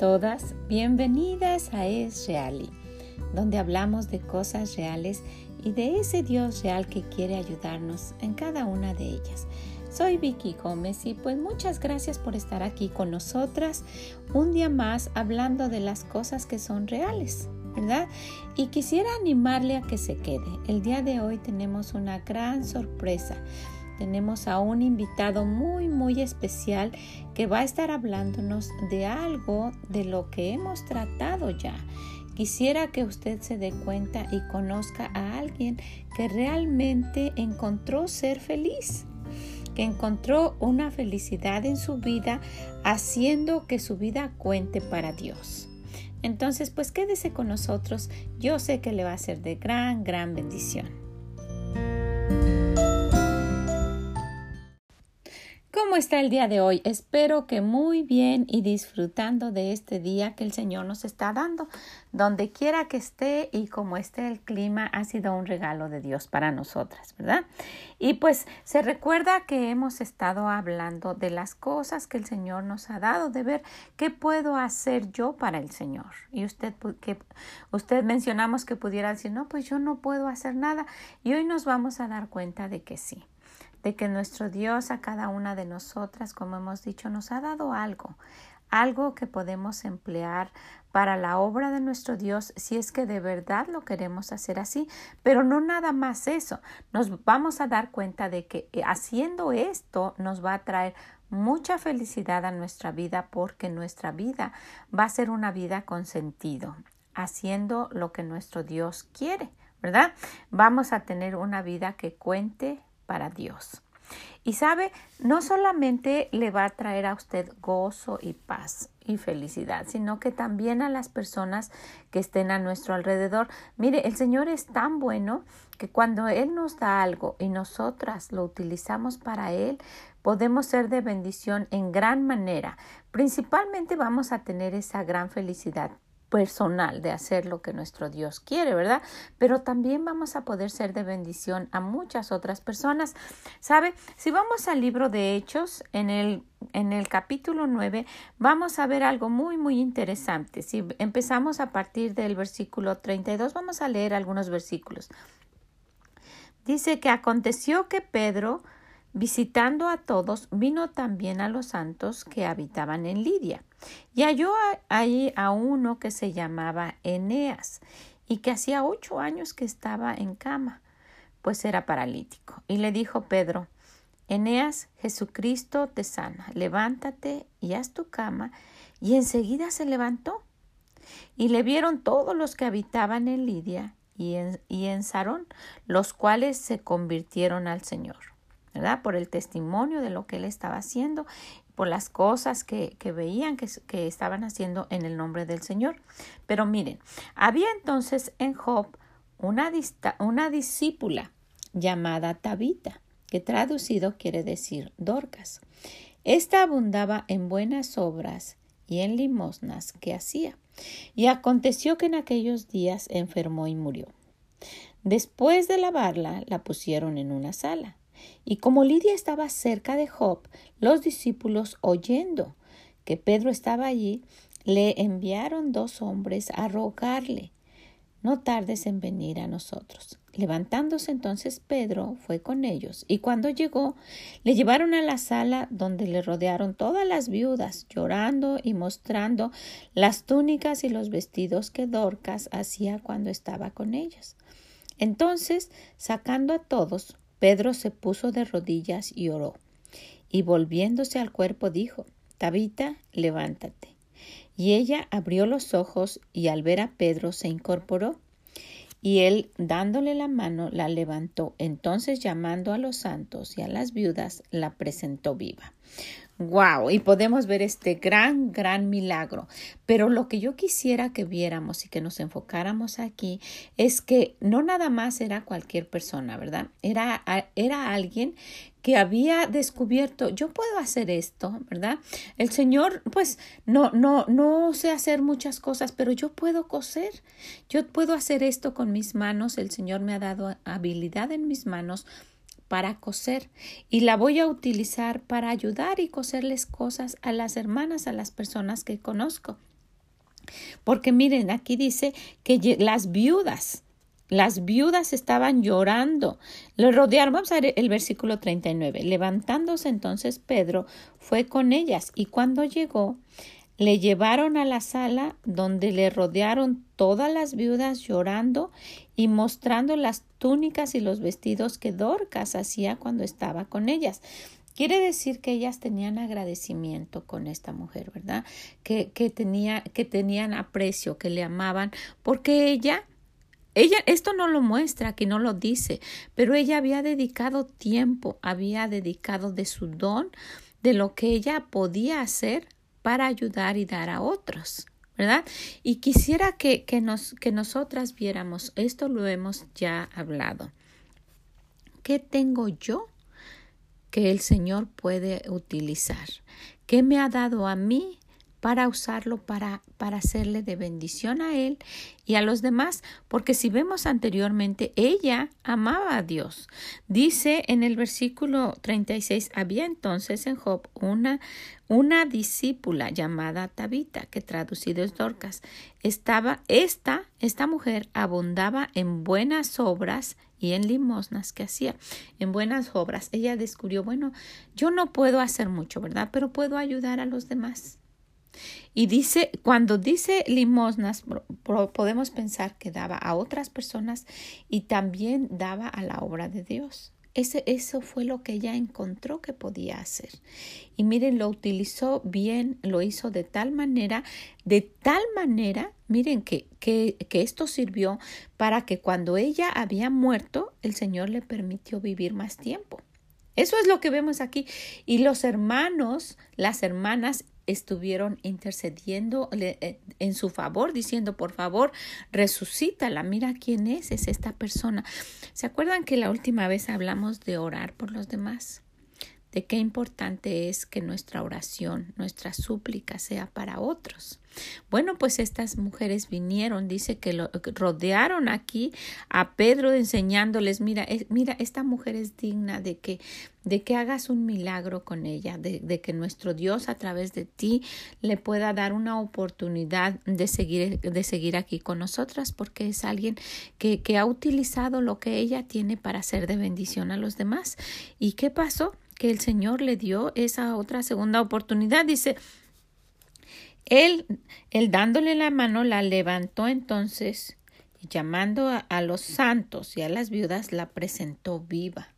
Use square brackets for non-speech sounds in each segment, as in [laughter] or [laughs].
todas, bienvenidas a Es Reali, donde hablamos de cosas reales y de ese Dios real que quiere ayudarnos en cada una de ellas. Soy Vicky Gómez y pues muchas gracias por estar aquí con nosotras un día más hablando de las cosas que son reales, ¿verdad? Y quisiera animarle a que se quede. El día de hoy tenemos una gran sorpresa tenemos a un invitado muy muy especial que va a estar hablándonos de algo de lo que hemos tratado ya. Quisiera que usted se dé cuenta y conozca a alguien que realmente encontró ser feliz, que encontró una felicidad en su vida haciendo que su vida cuente para Dios. Entonces, pues quédese con nosotros. Yo sé que le va a ser de gran, gran bendición. ¿Cómo está el día de hoy? Espero que muy bien y disfrutando de este día que el Señor nos está dando. Donde quiera que esté y como esté el clima, ha sido un regalo de Dios para nosotras, ¿verdad? Y pues se recuerda que hemos estado hablando de las cosas que el Señor nos ha dado, de ver qué puedo hacer yo para el Señor. Y usted, que usted mencionamos que pudiera decir, no, pues yo no puedo hacer nada. Y hoy nos vamos a dar cuenta de que sí de que nuestro Dios a cada una de nosotras, como hemos dicho, nos ha dado algo, algo que podemos emplear para la obra de nuestro Dios si es que de verdad lo queremos hacer así. Pero no nada más eso, nos vamos a dar cuenta de que eh, haciendo esto nos va a traer mucha felicidad a nuestra vida porque nuestra vida va a ser una vida con sentido, haciendo lo que nuestro Dios quiere, ¿verdad? Vamos a tener una vida que cuente para Dios. Y sabe, no solamente le va a traer a usted gozo y paz y felicidad, sino que también a las personas que estén a nuestro alrededor. Mire, el Señor es tan bueno que cuando Él nos da algo y nosotras lo utilizamos para Él, podemos ser de bendición en gran manera. Principalmente vamos a tener esa gran felicidad personal de hacer lo que nuestro Dios quiere, ¿verdad? Pero también vamos a poder ser de bendición a muchas otras personas. ¿Sabe? Si vamos al libro de Hechos, en el, en el capítulo 9, vamos a ver algo muy, muy interesante. Si empezamos a partir del versículo 32, vamos a leer algunos versículos. Dice que aconteció que Pedro, visitando a todos, vino también a los santos que habitaban en Lidia y halló ahí a uno que se llamaba Eneas y que hacía ocho años que estaba en cama, pues era paralítico. Y le dijo Pedro, Eneas, Jesucristo te sana, levántate y haz tu cama. Y enseguida se levantó. Y le vieron todos los que habitaban en Lidia y en, y en Sarón, los cuales se convirtieron al Señor. ¿Verdad? Por el testimonio de lo que él estaba haciendo por las cosas que, veían que, estaban haciendo en el nombre del Señor. Pero miren, había entonces en Job una, una discípula llamada Tabita, que traducido quiere decir Dorcas. Esta abundaba en buenas obras y en limosnas que hacía. Y aconteció que en aquellos días enfermó y murió. Después de lavarla, la pusieron en una sala y como Lidia estaba cerca de Job, los discípulos, oyendo que Pedro estaba allí, le enviaron dos hombres a rogarle no tardes en venir a nosotros. Levantándose entonces Pedro fue con ellos, y cuando llegó le llevaron a la sala donde le rodearon todas las viudas, llorando y mostrando las túnicas y los vestidos que Dorcas hacía cuando estaba con ellos. Entonces, sacando a todos, Pedro se puso de rodillas y oró, y volviéndose al cuerpo dijo, Tabita, levántate. Y ella abrió los ojos y al ver a Pedro se incorporó. Y él, dándole la mano, la levantó. Entonces, llamando a los santos y a las viudas, la presentó viva. Wow, y podemos ver este gran, gran milagro. Pero lo que yo quisiera que viéramos y que nos enfocáramos aquí es que no nada más era cualquier persona, ¿verdad? Era, era alguien que había descubierto, yo puedo hacer esto, ¿verdad? El Señor, pues, no, no, no sé hacer muchas cosas, pero yo puedo coser, yo puedo hacer esto con mis manos, el Señor me ha dado habilidad en mis manos para coser y la voy a utilizar para ayudar y coserles cosas a las hermanas, a las personas que conozco. Porque miren, aquí dice que las viudas, las viudas estaban llorando. Le rodearon. Vamos a ver el versículo 39. Levantándose entonces Pedro fue con ellas y cuando llegó le llevaron a la sala donde le rodearon todas las viudas llorando y mostrando las túnicas y los vestidos que Dorcas hacía cuando estaba con ellas. Quiere decir que ellas tenían agradecimiento con esta mujer, ¿verdad? Que, que, tenía, que tenían aprecio, que le amaban, porque ella ella, esto no lo muestra, aquí no lo dice, pero ella había dedicado tiempo, había dedicado de su don, de lo que ella podía hacer para ayudar y dar a otros. Y quisiera que, que, nos, que nosotras viéramos, esto lo hemos ya hablado. ¿Qué tengo yo que el Señor puede utilizar? ¿Qué me ha dado a mí para usarlo para, para hacerle de bendición a él y a los demás, porque si vemos anteriormente, ella amaba a Dios. Dice en el versículo 36, había entonces en Job una, una discípula llamada Tabita, que traducido es Dorcas. Estaba, esta, esta mujer abundaba en buenas obras y en limosnas que hacía, en buenas obras. Ella descubrió, bueno, yo no puedo hacer mucho, ¿verdad? Pero puedo ayudar a los demás. Y dice, cuando dice limosnas, podemos pensar que daba a otras personas y también daba a la obra de Dios. Ese, eso fue lo que ella encontró que podía hacer. Y miren, lo utilizó bien, lo hizo de tal manera, de tal manera, miren que, que, que esto sirvió para que cuando ella había muerto, el Señor le permitió vivir más tiempo. Eso es lo que vemos aquí. Y los hermanos, las hermanas estuvieron intercediendo eh, en su favor, diciendo, por favor, resucítala, mira quién es, es esta persona. ¿Se acuerdan que la última vez hablamos de orar por los demás? De qué importante es que nuestra oración, nuestra súplica sea para otros. Bueno, pues estas mujeres vinieron, dice que lo rodearon aquí a Pedro enseñándoles, mira, mira, esta mujer es digna de que de que hagas un milagro con ella, de, de, que nuestro Dios a través de ti le pueda dar una oportunidad de seguir, de seguir aquí con nosotras, porque es alguien que, que ha utilizado lo que ella tiene para ser de bendición a los demás. ¿Y qué pasó? Que el Señor le dio esa otra segunda oportunidad. Dice, él, él dándole la mano, la levantó entonces y llamando a, a los santos y a las viudas, la presentó viva.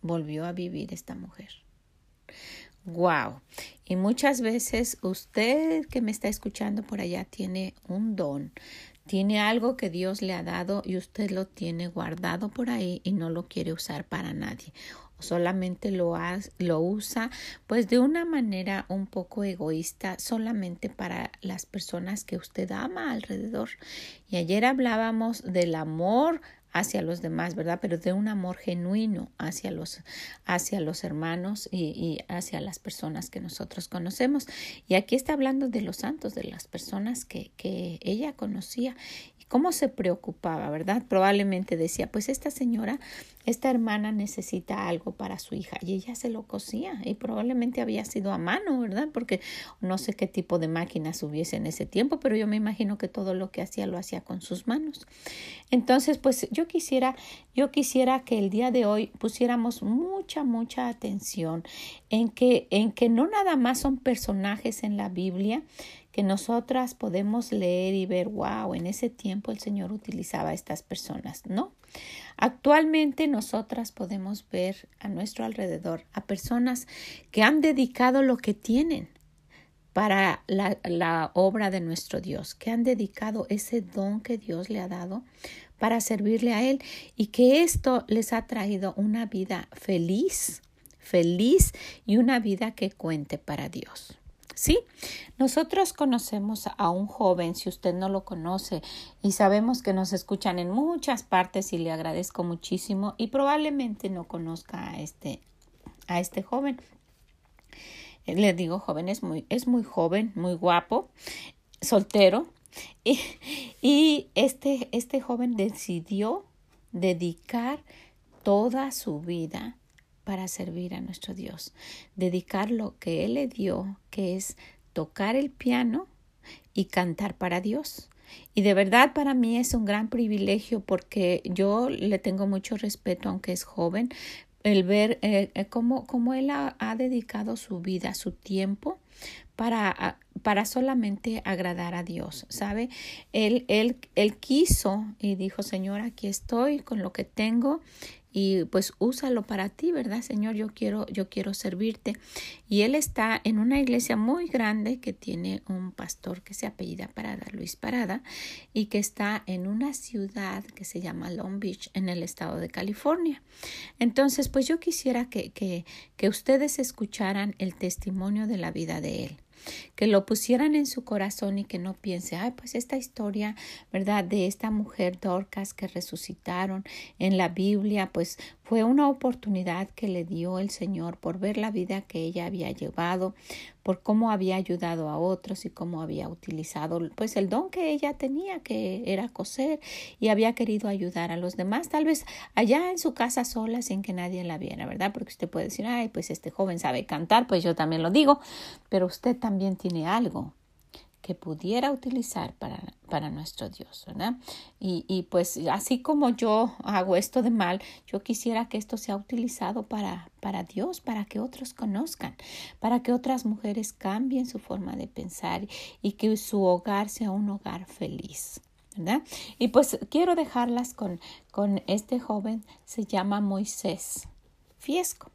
Volvió a vivir esta mujer. Wow. Y muchas veces usted que me está escuchando por allá tiene un don, tiene algo que Dios le ha dado y usted lo tiene guardado por ahí y no lo quiere usar para nadie solamente lo, lo usa pues de una manera un poco egoísta solamente para las personas que usted ama alrededor. Y ayer hablábamos del amor hacia los demás, ¿verdad? Pero de un amor genuino hacia los, hacia los hermanos y, y, hacia las personas que nosotros conocemos. Y aquí está hablando de los santos, de las personas que, que ella conocía cómo se preocupaba, ¿verdad? Probablemente decía, pues esta señora, esta hermana necesita algo para su hija y ella se lo cosía y probablemente había sido a mano, ¿verdad? Porque no sé qué tipo de máquinas hubiese en ese tiempo, pero yo me imagino que todo lo que hacía lo hacía con sus manos. Entonces, pues yo quisiera, yo quisiera que el día de hoy pusiéramos mucha, mucha atención en que, en que no nada más son personajes en la Biblia, que nosotras podemos leer y ver, wow, en ese tiempo el Señor utilizaba a estas personas, ¿no? Actualmente nosotras podemos ver a nuestro alrededor a personas que han dedicado lo que tienen para la obra de nuestro Dios, que han dedicado ese don que Dios le ha dado para servirle a Él y que esto les ha traído una vida feliz, feliz y una vida que cuente para Dios. Sí, nosotros conocemos a un joven, si usted no lo conoce, y sabemos que nos escuchan en muchas partes y le agradezco muchísimo y probablemente no conozca a este, a este joven. Le digo joven, es muy, es muy joven, muy guapo, soltero, y, y este, este joven decidió dedicar toda su vida para servir a nuestro Dios, dedicar lo que Él le dio, que es tocar el piano y cantar para Dios. Y de verdad para mí es un gran privilegio porque yo le tengo mucho respeto, aunque es joven, el ver eh, eh, cómo, cómo, él ha, dedicado su vida, su tiempo para, para solamente agradar a Dios, ¿sabe? Él, él, él quiso y dijo, Señor, aquí estoy con lo que tengo y pues úsalo para ti, ¿verdad, Señor? Yo quiero, yo quiero servirte. Y él está en una iglesia muy grande que tiene un pastor que se apellida Parada, Luis Parada, y que está en una ciudad que se llama Long Beach, en el estado de California. Entonces, pues yo quisiera que, que, que ustedes escucharan el testimonio de la vida de él que lo pusieran en su corazón y que no piense, ay, pues esta historia, ¿verdad? De esta mujer Dorcas que resucitaron en la Biblia, pues fue una oportunidad que le dio el Señor por ver la vida que ella había llevado, por cómo había ayudado a otros y cómo había utilizado pues el don que ella tenía, que era coser, y había querido ayudar a los demás, tal vez allá en su casa sola sin que nadie la viera, ¿verdad? Porque usted puede decir, ay, pues este joven sabe cantar, pues yo también lo digo, pero usted también tiene algo que pudiera utilizar para, para nuestro Dios, ¿verdad? Y, y, pues así como yo hago esto de mal, yo quisiera que esto sea utilizado para, para Dios, para que otros conozcan, para que otras mujeres cambien su forma de pensar y que su hogar sea un hogar feliz. ¿verdad? Y pues quiero dejarlas con, con este joven, se llama Moisés Fiesco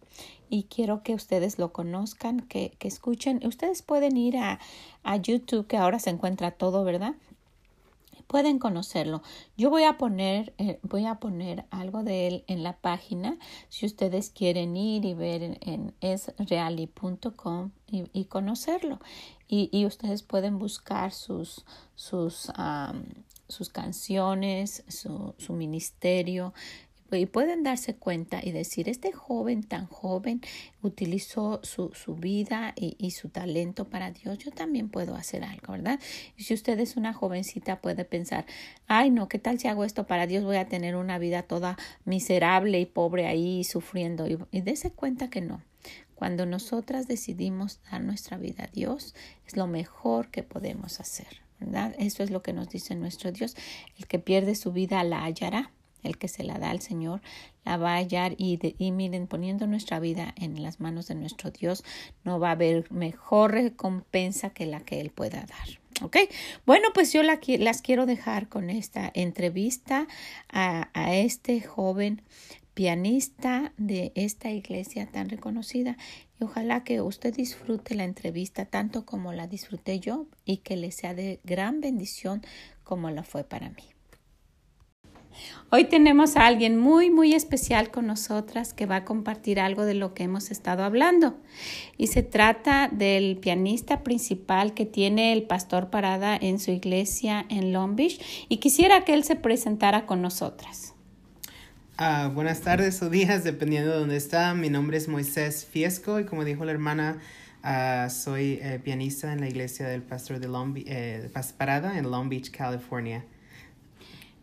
y quiero que ustedes lo conozcan, que, que escuchen. Ustedes pueden ir a, a YouTube, que ahora se encuentra todo, ¿verdad? pueden conocerlo. Yo voy a poner, eh, voy a poner algo de él en la página si ustedes quieren ir y ver en, esreali.com y, y, conocerlo. Y, y, ustedes pueden buscar sus, sus, sus canciones, su, su ministerio, y pueden darse cuenta y decir, este joven tan joven utilizó su, su vida y, y, su talento para Dios, yo también puedo hacer algo, ¿verdad? Y si usted es una jovencita puede pensar, ay no, ¿qué tal si hago esto para Dios? Voy a tener una vida toda miserable y pobre ahí sufriendo y, y dése cuenta que no. Cuando nosotras decidimos dar nuestra vida a Dios, es lo mejor que podemos hacer. ¿verdad? Eso es lo que nos dice nuestro Dios. El que pierde su vida la hallará el que se la da al Señor, la va a hallar y, y miren, poniendo nuestra vida en las manos de nuestro Dios, no va a haber mejor recompensa que la que Él pueda dar. ¿Ok? Bueno, pues yo la, las quiero dejar con esta entrevista a, a este joven pianista de esta iglesia tan reconocida y ojalá que usted disfrute la entrevista tanto como la disfruté yo y que le sea de gran bendición como la fue para mí. Hoy tenemos a alguien muy, muy especial con nosotras que va a compartir algo de lo que hemos estado hablando. Y se trata del pianista principal que tiene el pastor Parada en su iglesia en Long Beach. Y quisiera que él se presentara con nosotras. Uh, buenas tardes o días, dependiendo de dónde está. Mi nombre es Moisés Fiesco y como dijo la hermana, uh, soy eh, pianista en la iglesia del pastor de Long eh, Parada en Long Beach, California.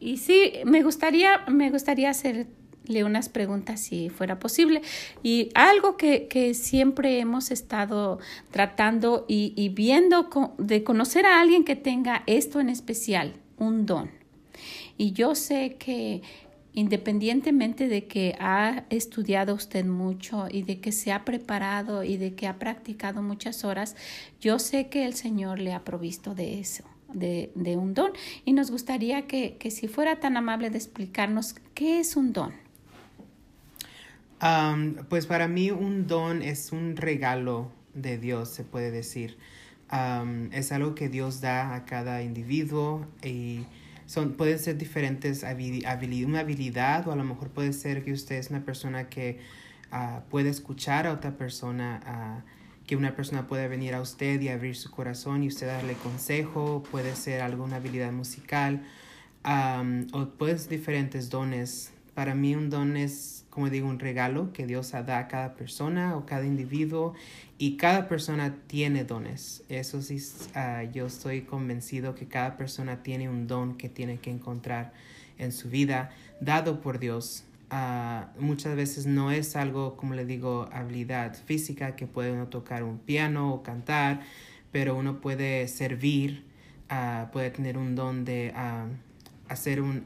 Y sí, me gustaría, me gustaría hacerle unas preguntas si fuera posible. Y algo que, que siempre hemos estado tratando y, y viendo de conocer a alguien que tenga esto en especial, un don. Y yo sé que independientemente de que ha estudiado usted mucho y de que se ha preparado y de que ha practicado muchas horas, yo sé que el Señor le ha provisto de eso de, un don y nos gustaría que, que, si fuera tan amable de explicarnos qué es un don. Pues para mí un don es un regalo de Dios, se puede decir. Es algo que Dios da a cada individuo y son, pueden ser diferentes habilidades, habilidad o a lo mejor puede ser que usted es una persona que uh, escuchar a otra persona. Uh, que una persona puede venir a usted y abrir su corazón y usted darle consejo, puede ser alguna habilidad musical o puede ser diferentes dones. Para mí un don es, como digo, un regalo que Dios da a cada persona o cada individuo y cada persona tiene dones. Eso sí, uh, yo estoy convencido que cada persona tiene un don que tiene que encontrar en su vida, dado por Dios. Ah, muchas veces no es algo, como le digo, habilidad física que puede uno tocar un piano o cantar, pero uno puede servir ah, puede tener un don de ah, hacer un,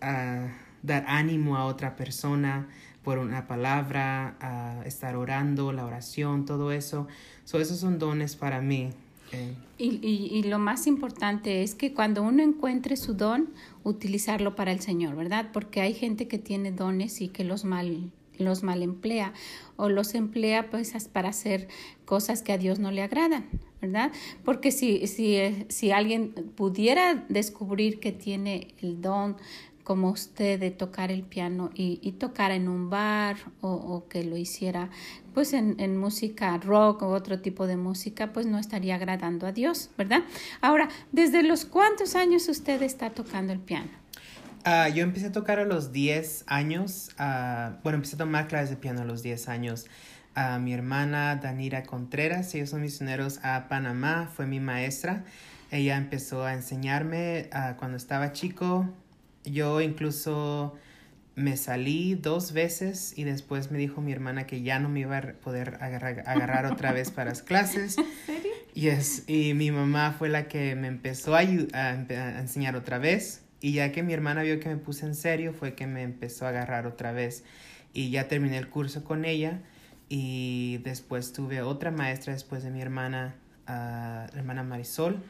dar ánimo a otra persona por una palabra, estar orando, la oración, todo eso. So, esos son dones para mí. Eh. Y, y, lo más importante es que cuando uno encuentre su don, utilizarlo para el Señor, ¿verdad? Porque hay gente que tiene dones y que los mal los mal emplea o los emplea pues para hacer cosas que a Dios no le agradan, ¿verdad? Porque si, si, si alguien pudiera descubrir que tiene el don como usted de tocar el piano y, y tocar en un bar o, o, que lo hiciera pues en, en, música rock o otro tipo de música, pues no estaría agradando a Dios, ¿verdad? Ahora, ¿desde los cuántos años usted está tocando el piano? Uh, yo empecé a tocar a los 10 años, uh, bueno, empecé a tomar clases de piano a los 10 años. Uh, mi hermana Danira Contreras, ellos son misioneros a Panamá, fue mi maestra. Ella empezó a enseñarme cuando estaba chico, yo incluso me salí dos veces y después me dijo mi hermana que ya no me iba a poder agarrar, agarrar otra vez para las clases. [laughs] ¿En serio? Yes, y mi mamá fue la que me empezó a, a, enseñar otra vez. Y ya que mi hermana vio que me puse en serio, fue que me empezó a agarrar otra vez. Y ya terminé el curso con ella. Y después tuve otra maestra después de mi hermana, uh, la hermana Marisol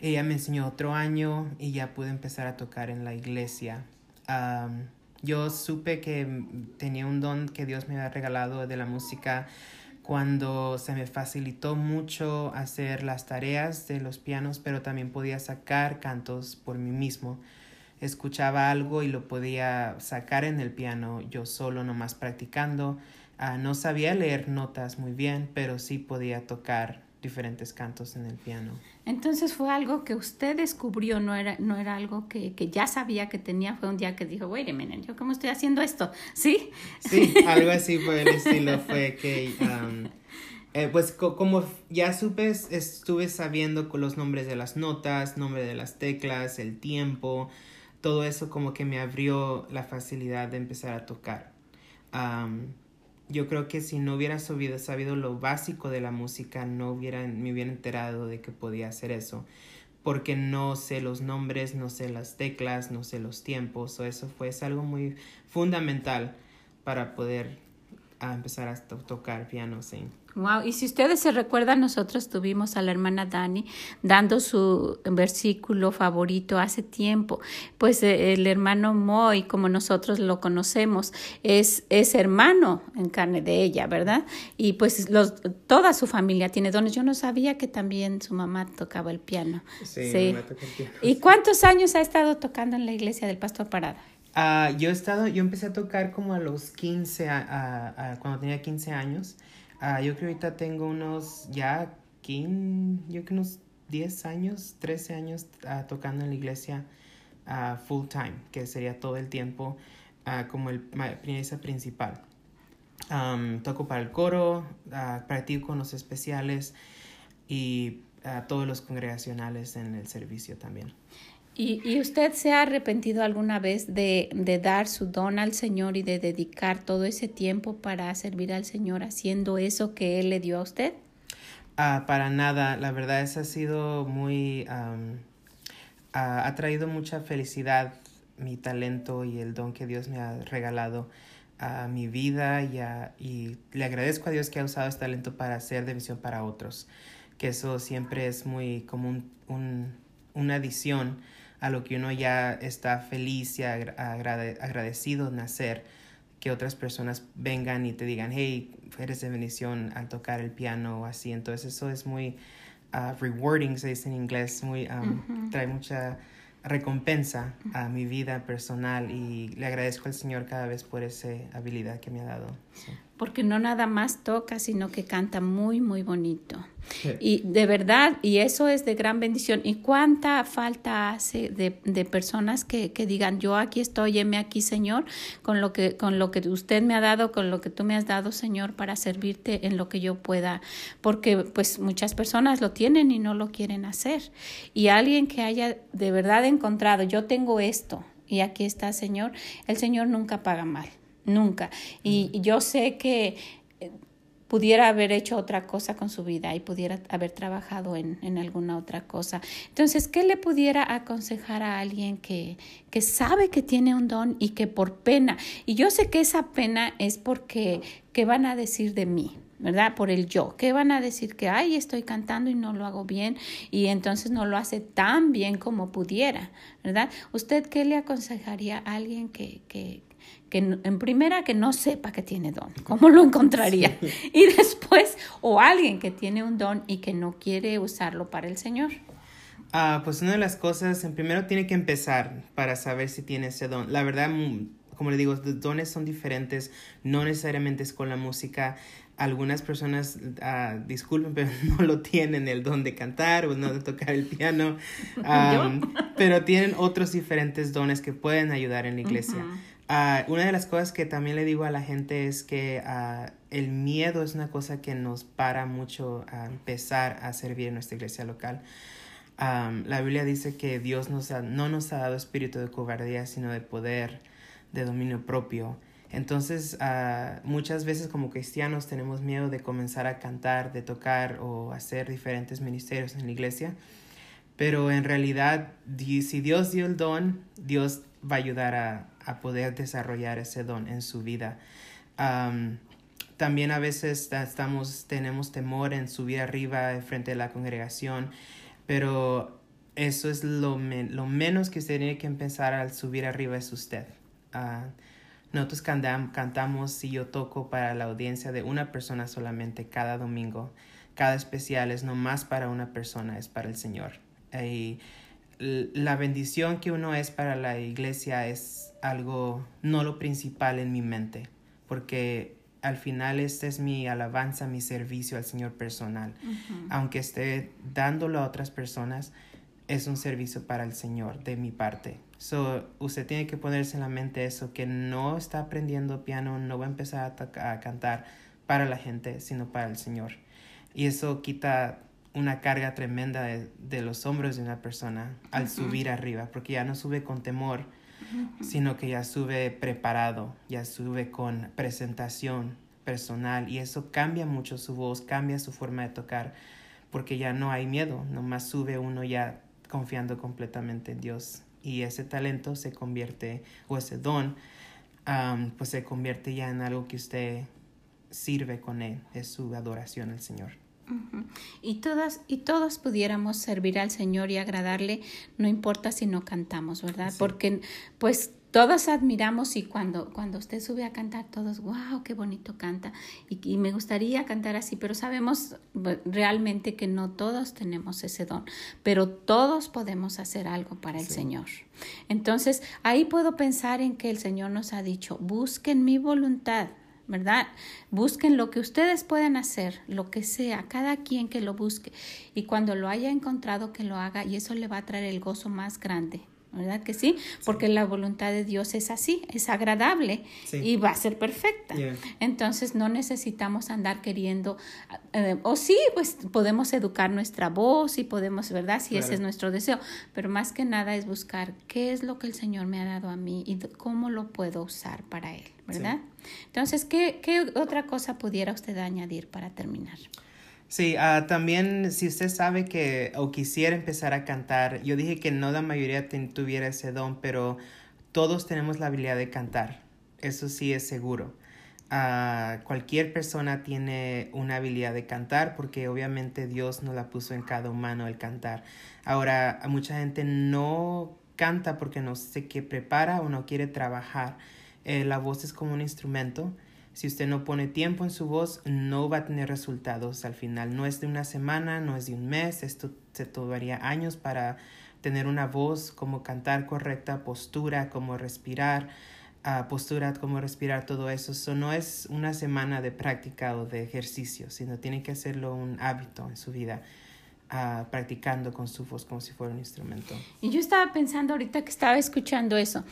ella me enseñó otro año y ya pude empezar a tocar en la iglesia. yo supe que tenía un don que Dios me había regalado de la música cuando se me facilitó mucho hacer las tareas de los pianos, pero también podía sacar cantos por mí mismo. Escuchaba algo y lo podía sacar en el piano yo solo, nomás practicando. Ah, no sabía leer notas muy bien, pero sí podía tocar diferentes cantos en el piano. Entonces fue algo que usted descubrió, no era, no era algo que, que ya sabía que tenía, fue un día que dijo, wait a minute, ¿yo cómo estoy haciendo esto? ¿Sí? Sí, [laughs] algo así fue el estilo, fue que, um, eh, pues como ya supe, estuve sabiendo con los nombres de las notas, nombre de las teclas, el tiempo, todo eso como que me abrió la facilidad de empezar a tocar. Um, yo creo que si no hubiera sabido, lo básico de la música, no hubiera, me hubiera enterado de que podía hacer eso. Porque no sé los nombres, no sé las teclas, no sé los tiempos. O eso fue algo muy fundamental para poder a empezar a tocar piano, sí. Wow, y si ustedes se recuerdan, nosotros tuvimos a la hermana Dani dando su versículo favorito hace tiempo. Pues eh, el hermano Moy, como nosotros lo conocemos, es, es hermano en carne de ella, ¿verdad? Y pues los, toda su familia tiene dones. Yo no sabía que también su mamá tocaba el piano. Sí, sí. Mamá toca el piano. ¿Y cuántos años ha estado tocando en la iglesia del Pastor Parada? Uh, yo he estado, yo empecé a tocar como a los 15, a, a, cuando tenía 15 años. Uh, yo creo que ahorita tengo unos ya 15, yo creo unos 10 años, 13 años uh, tocando en la iglesia full time, que sería todo el tiempo como el pianista principal. Um, toco para el coro, practico con los especiales y todos los congregacionales en el servicio también. ¿Y, ¿Y, usted se ha arrepentido alguna vez de, de, dar su don al Señor y de dedicar todo ese tiempo para servir al Señor haciendo eso que Él le dio a usted? Ah, para nada, la verdad es ha sido muy... Um, ha traído mucha felicidad mi talento y el don que Dios me ha regalado a mi vida y, a, y le agradezco a Dios que ha usado este talento para hacer de misión para otros, que eso siempre es muy como un, un, una adición a lo que uno ya está feliz y agradecido nacer, que otras personas vengan y te digan, hey, eres de bendición al tocar el piano o así. Entonces eso es muy uh, rewarding, se dice en inglés, muy, um, trae mucha recompensa a mi vida personal y le agradezco al Señor cada vez por esa habilidad que me ha dado. Porque no nada más toca, sino que canta muy, muy bonito. Y de verdad, y eso es de gran bendición. ¿Y cuánta falta hace de, de personas que, que, digan, yo aquí estoy, heme aquí, Señor, con lo, que, con lo que usted me ha dado, con lo que tú me has dado, Señor, para servirte en lo que yo pueda? Porque pues muchas personas lo tienen y no lo quieren hacer. Y alguien que haya de verdad encontrado, yo tengo esto, y aquí está, Señor, el Señor nunca paga mal nunca. Y, yo sé que pudiera haber hecho otra cosa con su vida y pudiera haber trabajado en, en alguna otra cosa. Entonces, ¿qué le pudiera aconsejar a alguien que, que sabe que tiene un don y que por pena, y yo sé que esa pena es porque, ¿qué van a decir de mí? ¿verdad? Por el yo. ¿Qué van a decir? Que, ay, estoy cantando y no lo hago bien y entonces no lo hace tan bien como pudiera, ¿verdad? ¿Usted qué le aconsejaría a alguien que, que, que en primera que no sepa que tiene don? ¿Cómo lo encontraría? [laughs] Y después, o alguien que tiene un don y que no quiere usarlo para el Señor. Ah, pues una de las cosas, en primero tiene que empezar para saber si tiene ese don. La verdad, mm, como le digo, los dones son diferentes, no necesariamente es con la música algunas personas, uh, disculpen, [laughs] pero no lo tienen el don de cantar o no de tocar el piano, [laughs] pero tienen otros diferentes dones que pueden ayudar en la iglesia. Ah, una de las cosas que también le digo a la gente es que uh, el miedo es una cosa que nos para mucho a empezar a servir en nuestra iglesia local. la Biblia dice que Dios nos no nos ha dado espíritu de cobardía, sino de poder, de dominio propio. Entonces, muchas veces como cristianos tenemos miedo de comenzar a cantar, de tocar o hacer diferentes ministerios en la iglesia, pero en realidad, si Dios dio el don, Dios va a ayudar a, a poder desarrollar ese don en su vida. También a veces estamos, tenemos temor en subir arriba frente a la congregación, pero eso es lo, menos que usted tiene que empezar al subir arriba es usted. Uh, nosotros cantamos y yo toco para la audiencia de una persona solamente cada domingo. Cada especial es no más para una persona, es para el Señor. Y la bendición que uno es para la iglesia es algo, no lo principal en mi mente, porque al final este es mi alabanza, mi servicio al Señor personal. Aunque esté dándolo a otras personas, es un servicio para el Señor de mi parte. So, usted tiene que ponerse en la mente eso, que no está aprendiendo piano, no va a empezar a, cantar para la gente, sino para el Señor. Y eso quita una carga tremenda de, los hombros de una persona al subir arriba, porque ya no sube con temor, sino que ya sube preparado, ya sube con presentación personal y eso cambia mucho su voz, cambia su forma de tocar, porque ya no hay miedo, nomás sube uno ya confiando completamente en Dios y ese talento se convierte, o ese don, pues se convierte ya en algo que usted sirve con él, es su adoración al Señor. Y todas y todos pudiéramos servir al Señor y agradarle, no importa si no cantamos, ¿verdad? Porque pues todos admiramos y cuando, cuando usted sube a cantar, todos, wow, qué bonito canta. Y, me gustaría cantar así, pero sabemos realmente que no todos tenemos ese don, pero todos podemos hacer algo para el Señor. Entonces, ahí puedo pensar en que el Señor nos ha dicho, busquen mi voluntad. ¿Verdad? Busquen lo que ustedes puedan hacer, lo que sea, cada quien que lo busque. Y cuando lo haya encontrado, que lo haga y eso le va a traer el gozo más grande ¿verdad que sí? Porque la voluntad de Dios es así, es agradable y va a ser perfecta. Entonces no necesitamos andar queriendo, eh, o sí, pues podemos educar nuestra voz y podemos, ¿verdad? Si ese es nuestro deseo, pero más que nada es buscar qué es lo que el Señor me ha dado a mí y cómo lo puedo usar para Él, ¿verdad? Entonces, ¿qué, ¿qué otra cosa pudiera usted añadir para terminar? Sí, uh, también si usted sabe que o quisiera empezar a cantar, yo dije que no la mayoría tuviera ese don, pero todos tenemos la habilidad de cantar, eso sí es seguro. Uh, cualquier persona tiene una habilidad de cantar porque obviamente Dios no la puso en cada humano el cantar. Ahora, mucha gente no canta porque no sé qué prepara o no quiere trabajar. Eh, la voz es como un instrumento si usted no pone tiempo en su voz, no va a tener resultados al final. No es de una semana, no es de un mes, esto se tomaría años para tener una voz, como cantar correcta, postura, como respirar, uh, postura, como respirar, todo eso. Eso no es una semana de práctica o de ejercicio, sino tiene que hacerlo un hábito en su vida. Uh, practicando con su voz como si fuera un instrumento. Y yo estaba pensando ahorita que estaba escuchando eso,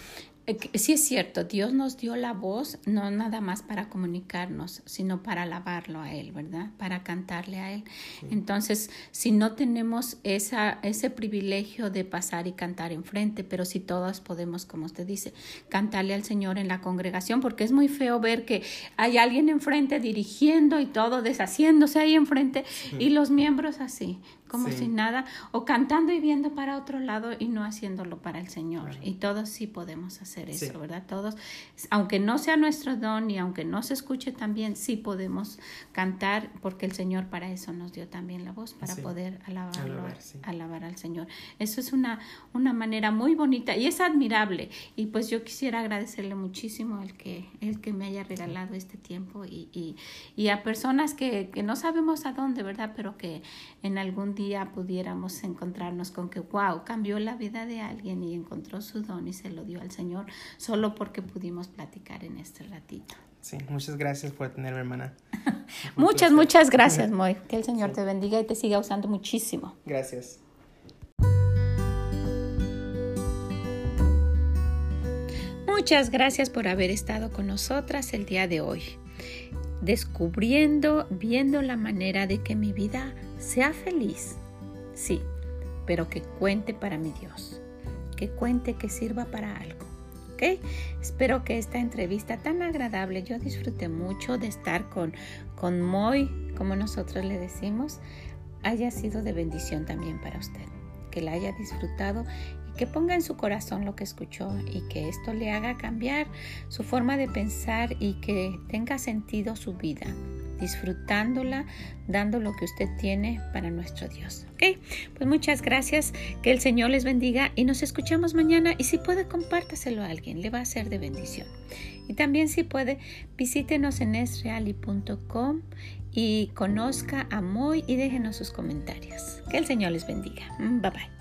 sí es cierto, Dios nos dio la voz no nada más para comunicarnos, sino para alabarlo a Él, ¿verdad? Para cantarle a Él. Entonces, si no tenemos esa, ese privilegio de pasar y cantar enfrente, pero si todos podemos, como usted dice, cantarle al Señor en la congregación, porque es muy feo ver que hay alguien enfrente dirigiendo y todo deshaciéndose ahí enfrente y los miembros así como sin nada, o cantando y viendo para otro lado y no haciéndolo para el Señor. Y todos sí podemos hacer eso, ¿verdad? Todos, aunque no sea nuestro don y aunque no se escuche también, sí podemos cantar porque el Señor para eso nos dio también la voz, para poder alabarlo, alabar, al Señor. Eso es una, una manera muy bonita y es admirable. Y pues yo quisiera agradecerle muchísimo el que, el que me haya regalado este tiempo y, y, y a personas que, que no sabemos a dónde, ¿verdad? Pero que en algún día pudiéramos encontrarnos con que, wow, cambió la vida de alguien y encontró su don y se lo dio al Señor, solo porque pudimos platicar en este ratito. Sí, muchas gracias por tenerme, hermana. [laughs] muchas, muchas gracias, Moy. Que el Señor te bendiga y te siga usando muchísimo. Gracias. Muchas gracias por haber estado con nosotras el día de hoy, descubriendo, viendo la manera de que mi vida sea feliz, sí, pero que cuente para mi Dios, que cuente que sirva para algo. Espero que esta entrevista tan agradable, yo disfruté mucho de estar con, con Moy, como nosotros le decimos, haya sido de bendición también para usted, que la haya disfrutado y que ponga en su corazón lo que escuchó y que esto le haga cambiar su forma de pensar y que tenga sentido su vida disfrutándola, dando lo que usted tiene para nuestro Dios. ¿Ok? Pues muchas gracias, que el Señor les bendiga y nos escuchamos mañana y si puede compártaselo a alguien, le va a ser de bendición. Y también si puede, visítenos en esreali.com y conozca a Moy y déjenos sus comentarios. Que el Señor les bendiga. Bye bye.